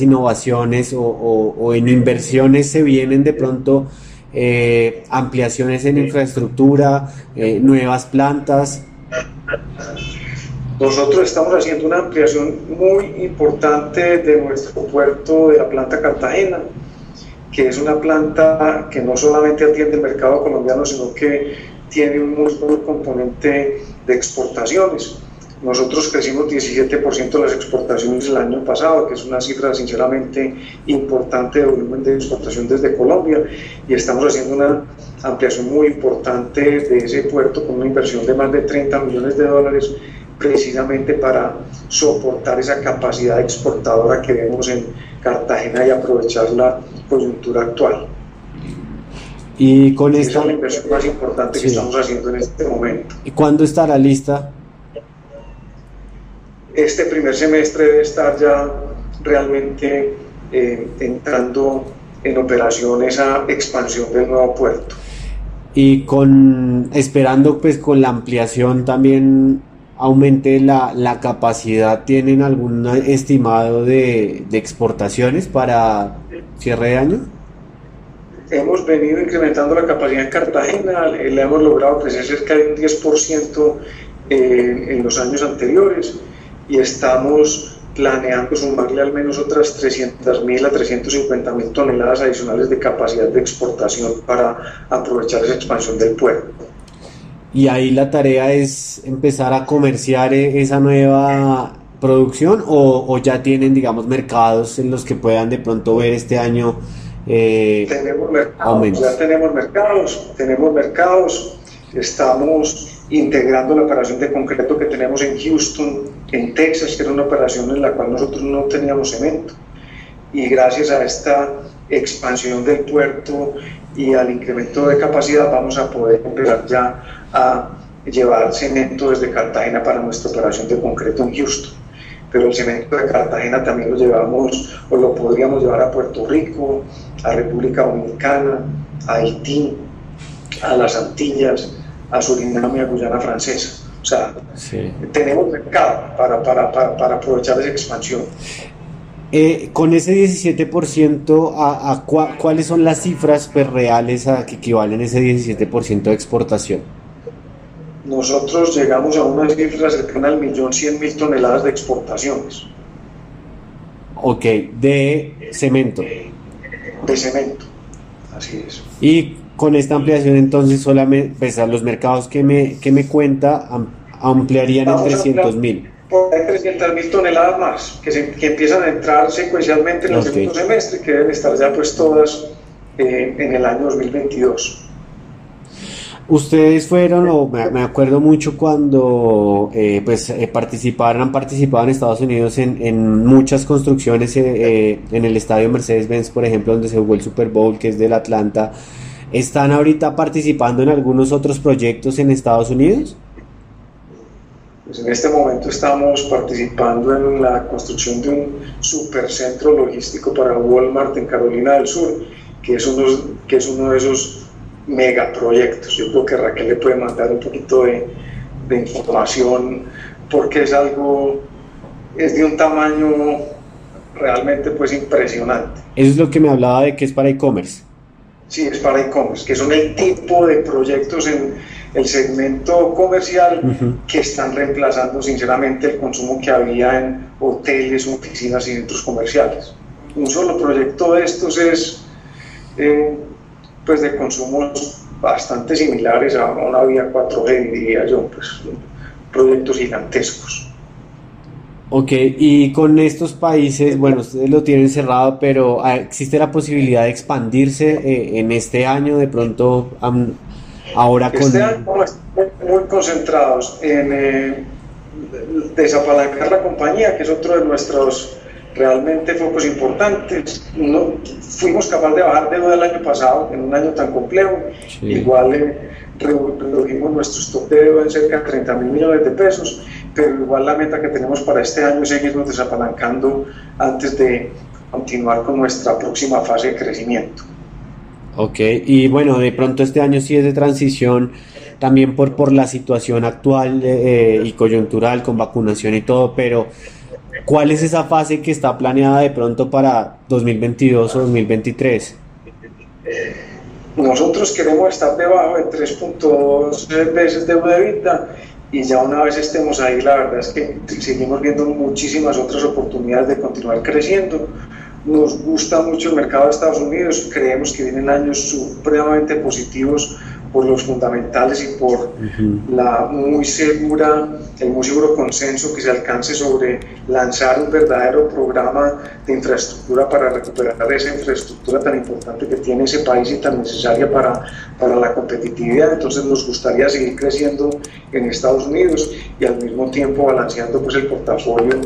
innovaciones o, en inversiones se vienen de pronto eh, ampliaciones en infraestructura, eh, nuevas plantas? Nosotros estamos haciendo una ampliación muy importante de nuestro puerto de la planta Cartagena, que es una planta que no solamente atiende el mercado colombiano, sino que tiene un muy buen componente de exportaciones. Nosotros crecimos 17% de las exportaciones el año pasado, que es una cifra sinceramente importante de volumen de exportación desde Colombia, y estamos haciendo una ampliación muy importante de ese puerto con una inversión de más de 30 millones de dólares precisamente para soportar esa capacidad exportadora que vemos en Cartagena y aprovechar la coyuntura actual. Y con esta... es la inversión más importante que estamos haciendo en este momento. ¿Y cuándo estará lista? Este primer semestre debe estar ya realmente eh, entrando en operación esa expansión del nuevo puerto. Y con esperando pues con la ampliación también aumente la, la capacidad, ¿tienen algún estimado de, de exportaciones para cierre de año? hemos venido incrementando la capacidad en Cartagena, la hemos logrado crecer cerca de un 10% eh, en los años anteriores y estamos planeando sumarle al menos otras 300.000 a 350.000 toneladas adicionales de capacidad de exportación para aprovechar esa expansión del puerto. Y ahí la tarea es empezar a comerciar e-, esa nueva producción o, o ya tienen, digamos, mercados en los que puedan de pronto ver este año eh, tenemos mercados, ya tenemos mercados, tenemos mercados, estamos integrando la operación de concreto que tenemos en Houston, en Texas, que era una operación en la cual nosotros no teníamos cemento. Y gracias a esta expansión del puerto y al incremento de capacidad vamos a poder empezar ya a llevar cemento desde Cartagena para nuestra operación de concreto en Houston pero el cemento de Cartagena también lo llevamos o lo podríamos llevar a Puerto Rico, a República Dominicana, a Haití, a las Antillas, a Surinam y a Guyana Francesa. Sea, tenemos mercado para, para, para, para, aprovechar esa expansión. Eh, con ese 17%, ¿a, a ¿cuáles son las cifras pues, reales a que equivalen ese 17% de exportación? nosotros llegamos a una cifra cercana al millón cien mil toneladas de exportaciones. Ok, de cemento. De cemento, así es. Y con esta ampliación entonces solamente, pues a los mercados que me, que me cuenta, ampliarían en 300 mil. Hay 300 mil toneladas más que, se, que, empiezan a entrar secuencialmente en el segundo semestre, que deben estar ya pues todas eh, en el año 2022. Ustedes fueron, o me, acuerdo mucho cuando eh, pues eh, participaron, han participado en Estados Unidos en, en muchas construcciones eh, en el estadio Mercedes-Benz, por ejemplo, donde se jugó el Super Bowl, que es del Atlanta. ¿Están ahorita participando en algunos otros proyectos en Estados Unidos? Pues en este momento estamos participando en la construcción de un supercentro logístico para Walmart en Carolina del Sur, que es uno, que es uno de esos megaproyectos. Yo creo que Raquel le puede mandar un poquito de, información porque es algo, es de un tamaño realmente pues impresionante. Eso es lo que me hablaba de que es para e-commerce. Sí, es para e-commerce, que son el tipo de proyectos en el segmento comercial que están reemplazando sinceramente el consumo que había en hoteles, oficinas y centros comerciales. Un solo proyecto de estos es eh, pues de consumos bastante similares a una vía 4G, diría yo, pues proyectos gigantescos. Ok, y con estos países, bueno, ustedes lo tienen cerrado, pero ah, ¿existe la posibilidad de expandirse eh, en este año de pronto ahora con... Este año muy concentrados en eh, desapalancar la compañía, que es otro de nuestros realmente focos importantes. No, fuimos capaces de bajar deuda el año pasado, en un año tan complejo. Igual eh, redujimos nuestro stock de deuda en cerca de 30 mil millones de pesos, pero igual la meta que tenemos para este año es seguirnos desapalancando antes de continuar con nuestra próxima fase de crecimiento. Ok, y bueno, de pronto este año sí es de transición también por, por la situación actual eh, y coyuntural con vacunación y todo, pero ¿Cuál es esa fase que está planeada de pronto para 2022 o 2023? Nosotros queremos estar debajo de 3.2 veces de EBITDA y ya una vez estemos ahí, la verdad es que seguimos viendo muchísimas otras oportunidades de continuar creciendo. Nos gusta mucho el mercado de Estados Unidos, creemos que vienen años supremamente positivos por los fundamentales y por la muy segura, el muy seguro consenso que se alcance sobre lanzar un verdadero programa de infraestructura para recuperar esa infraestructura tan importante que tiene ese país y tan necesaria para, para la competitividad. Entonces nos gustaría seguir creciendo en Estados Unidos y al mismo tiempo balanceando pues el portafolio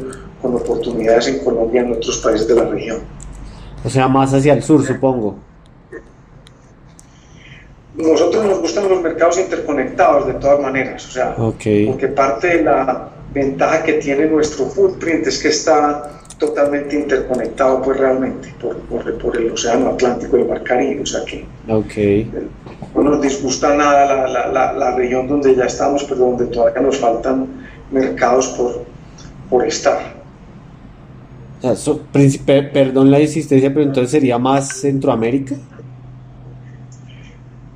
con oportunidades en Colombia y en otros países de la región. O sea, más hacia el sur, supongo nosotros nos gustan los mercados interconectados de todas maneras, o sea, porque parte de la ventaja que tiene nuestro footprint es que está totalmente interconectado pues realmente por, por, el océano Atlántico y el Mar Caribe, o sea que okay. no nos disgusta nada la, la, la, región donde ya estamos, pero donde todavía nos faltan mercados por, por estar. perdón la insistencia, pero entonces sería más Centroamérica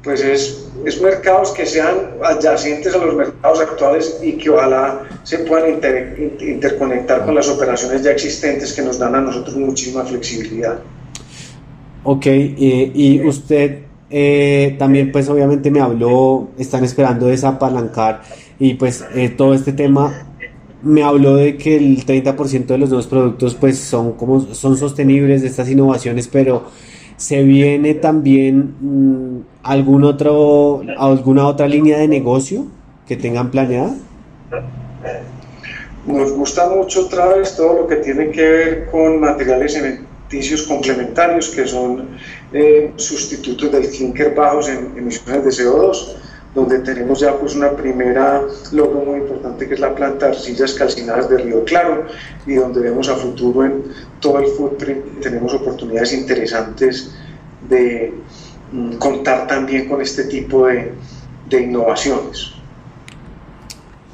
pues es, es, mercados que sean adyacentes a los mercados actuales y que ojalá se puedan interconectar con las operaciones ya existentes que nos dan a nosotros muchísima flexibilidad. Ok, y usted eh, también pues obviamente me habló, están esperando desapalancar y pues eh, todo este tema me habló de que el 30% de los nuevos productos pues son como son sostenibles de estas innovaciones, pero ¿Se viene también mm, algún otro, alguna otra línea de negocio que tengan planeada? Nos gusta mucho otra vez todo lo que tiene que ver con materiales alimenticios complementarios que son eh, sustitutos del clinker bajos en emisiones de CO2 donde tenemos ya pues una primera logro muy importante que es la planta de arcillas calcinadas de Río Claro y donde vemos a futuro en todo el footprint tenemos oportunidades interesantes de mm, contar también con este tipo de, de, innovaciones.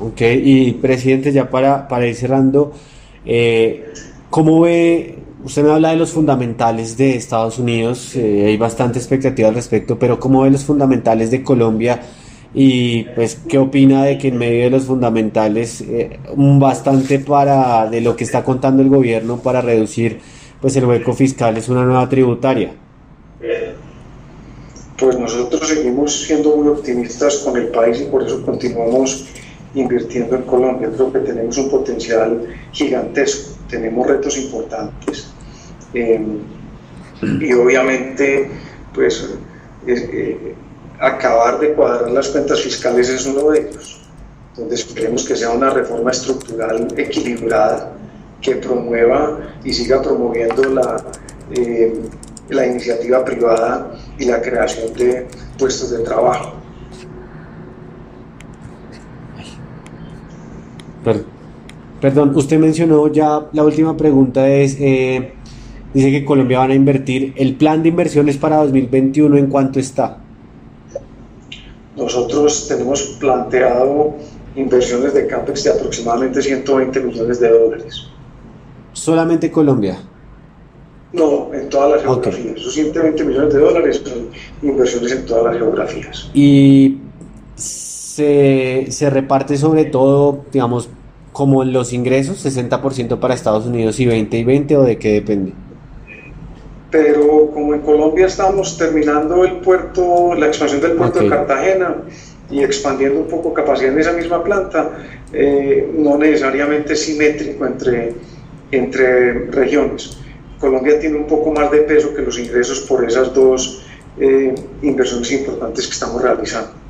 Ok, y presidente, ya para, para ir cerrando, eh, ¿cómo ve Usted me habla de los fundamentales de Estados Unidos, eh, hay bastante expectativa al respecto, pero ¿cómo ve los fundamentales de Colombia y pues qué opina de que en medio de los fundamentales eh, bastante para de lo que está contando el gobierno para reducir pues el hueco fiscal es una nueva tributaria pues nosotros seguimos siendo muy optimistas con el país y por eso continuamos invirtiendo en Colombia. Creo que tenemos un potencial gigantesco tenemos retos importantes em, y obviamente pues eh, acabar de cuadrar las cuentas fiscales es uno de ellos, donde esperemos que sea una reforma estructural equilibrada que promueva y siga promoviendo la, eh, la iniciativa privada y la creación de puestos de trabajo. Perdón, usted mencionó ya, la última pregunta es, eh, dice que Colombia van a invertir, ¿el plan de inversiones para 2021 en cuánto está? Nosotros tenemos planteado inversiones de CAPEX de aproximadamente 120 millones de dólares. ¿Solamente Colombia? No, en todas las geografías. Esos 120 millones de dólares son inversiones en todas las geografías. ¿Y se, se reparte sobre todo, digamos, como los ingresos, 60% para Estados Unidos y 20 y 20 o de qué depende? Pero como en Colombia estamos terminando el puerto, la expansión del puerto de Cartagena y expandiendo un poco capacidad en esa misma planta, eh, no necesariamente simétrico entre, entre regiones. Colombia tiene un poco más de peso que los ingresos por esas dos eh, inversiones importantes que estamos realizando.